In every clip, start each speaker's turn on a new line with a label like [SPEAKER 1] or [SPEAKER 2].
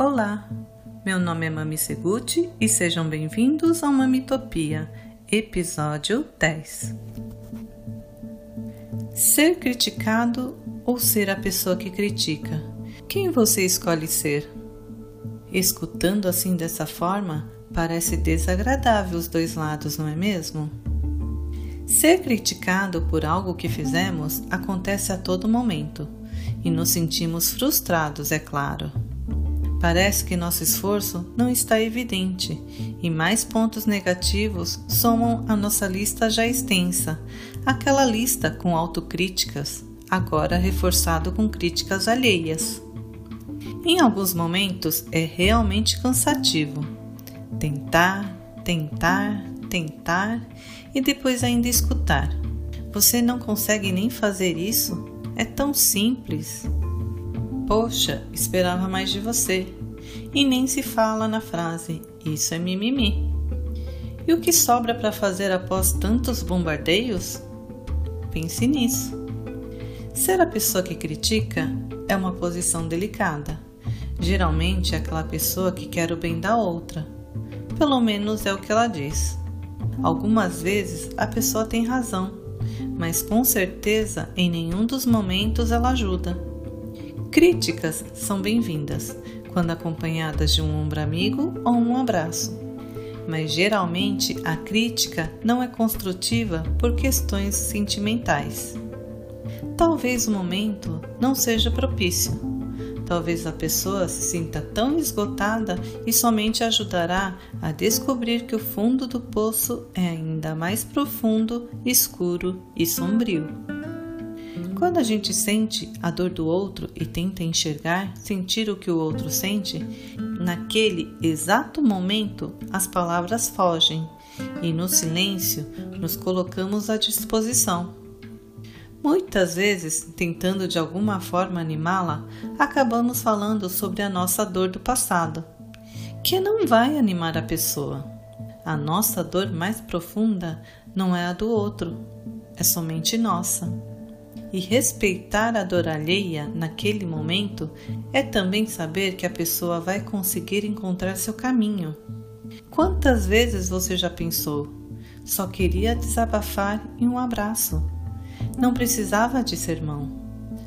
[SPEAKER 1] Olá, meu nome é Mami Seguti e sejam bem-vindos ao Mamitopia, episódio 10. Ser criticado ou ser a pessoa que critica? Quem você escolhe ser? Escutando assim dessa forma, parece desagradável os dois lados, não é mesmo? Ser criticado por algo que fizemos acontece a todo momento e nos sentimos frustrados, é claro. Parece que nosso esforço não está evidente e mais pontos negativos somam a nossa lista já extensa, aquela lista com autocríticas, agora reforçado com críticas alheias. Em alguns momentos é realmente cansativo. Tentar, tentar, tentar e depois ainda escutar. Você não consegue nem fazer isso? É tão simples. Poxa, esperava mais de você. E nem se fala na frase: Isso é mimimi. E o que sobra para fazer após tantos bombardeios? Pense nisso. Ser a pessoa que critica é uma posição delicada. Geralmente é aquela pessoa que quer o bem da outra. Pelo menos é o que ela diz. Algumas vezes a pessoa tem razão, mas com certeza em nenhum dos momentos ela ajuda. Críticas são bem-vindas quando acompanhadas de um ombro amigo ou um abraço. Mas geralmente a crítica não é construtiva por questões sentimentais. Talvez o momento não seja propício. Talvez a pessoa se sinta tão esgotada e somente ajudará a descobrir que o fundo do poço é ainda mais profundo, escuro e sombrio. Quando a gente sente a dor do outro e tenta enxergar, sentir o que o outro sente, naquele exato momento as palavras fogem e no silêncio nos colocamos à disposição. Muitas vezes, tentando de alguma forma animá-la, acabamos falando sobre a nossa dor do passado, que não vai animar a pessoa. A nossa dor mais profunda não é a do outro, é somente nossa. E respeitar a dor alheia naquele momento é também saber que a pessoa vai conseguir encontrar seu caminho. Quantas vezes você já pensou? Só queria desabafar em um abraço. Não precisava de sermão,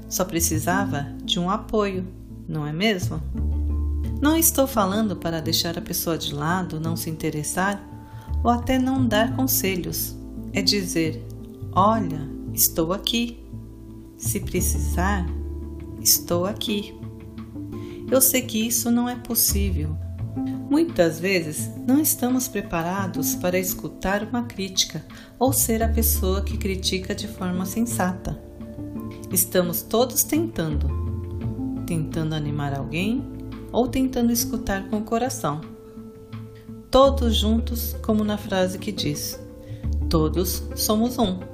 [SPEAKER 1] só precisava de um apoio, não é mesmo? Não estou falando para deixar a pessoa de lado, não se interessar ou até não dar conselhos. É dizer: Olha, estou aqui. Se precisar, estou aqui. Eu sei que isso não é possível. Muitas vezes não estamos preparados para escutar uma crítica ou ser a pessoa que critica de forma sensata. Estamos todos tentando, tentando animar alguém ou tentando escutar com o coração. Todos juntos, como na frase que diz: Todos somos um.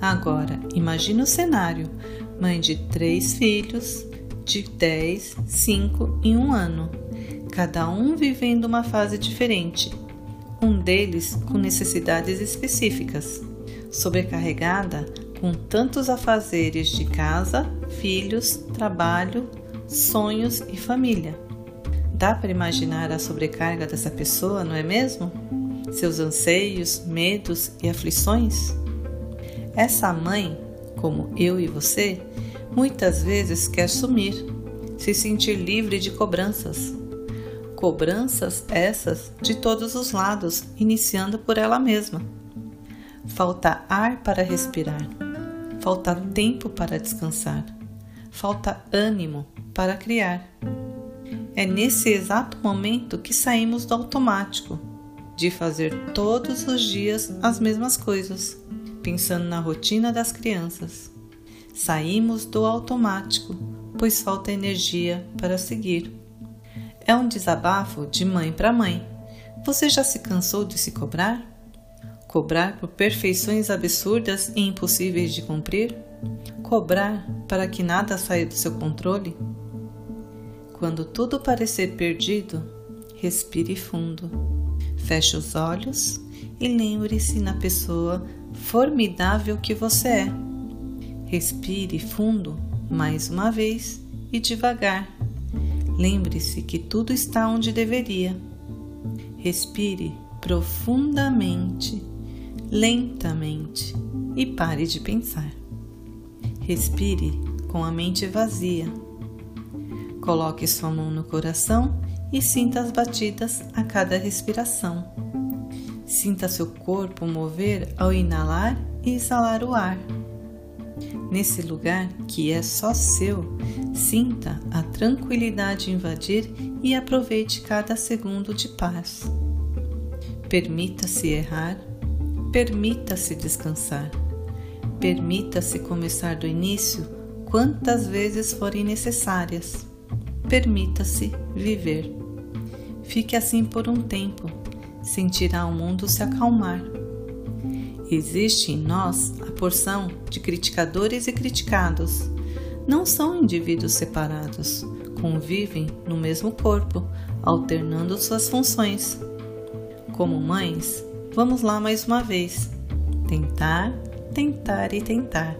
[SPEAKER 1] Agora, imagine o cenário: mãe de três filhos, de 10, 5 e 1 ano, cada um vivendo uma fase diferente, um deles com necessidades específicas, sobrecarregada com tantos afazeres de casa, filhos, trabalho, sonhos e família. Dá para imaginar a sobrecarga dessa pessoa, não é mesmo? Seus anseios, medos e aflições? Essa mãe, como eu e você, muitas vezes quer sumir, se sentir livre de cobranças. Cobranças essas de todos os lados, iniciando por ela mesma. Falta ar para respirar, falta tempo para descansar, falta ânimo para criar. É nesse exato momento que saímos do automático, de fazer todos os dias as mesmas coisas pensando na rotina das crianças. Saímos do automático, pois falta energia para seguir. É um desabafo de mãe para mãe. Você já se cansou de se cobrar? Cobrar por perfeições absurdas e impossíveis de cumprir? Cobrar para que nada saia do seu controle? Quando tudo parecer perdido, respire fundo. Feche os olhos e lembre-se na pessoa formidável que você é. Respire fundo mais uma vez e devagar. Lembre-se que tudo está onde deveria. Respire profundamente, lentamente e pare de pensar. Respire com a mente vazia. Coloque sua mão no coração e sinta as batidas a cada respiração. Sinta seu corpo mover ao inalar e exalar o ar. Nesse lugar que é só seu, sinta a tranquilidade invadir e aproveite cada segundo de paz. Permita-se errar, permita-se descansar, permita-se começar do início quantas vezes forem necessárias. Permita-se viver. Fique assim por um tempo, sentirá o mundo se acalmar. Existe em nós a porção de criticadores e criticados. Não são indivíduos separados, convivem no mesmo corpo, alternando suas funções. Como mães, vamos lá mais uma vez. Tentar, tentar e tentar,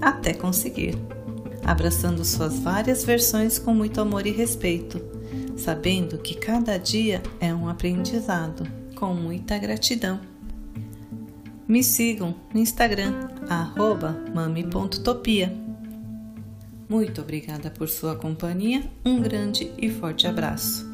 [SPEAKER 1] até conseguir. Abraçando suas várias versões com muito amor e respeito, sabendo que cada dia é um aprendizado, com muita gratidão. Me sigam no Instagram, mami.topia. Muito obrigada por sua companhia, um grande e forte abraço.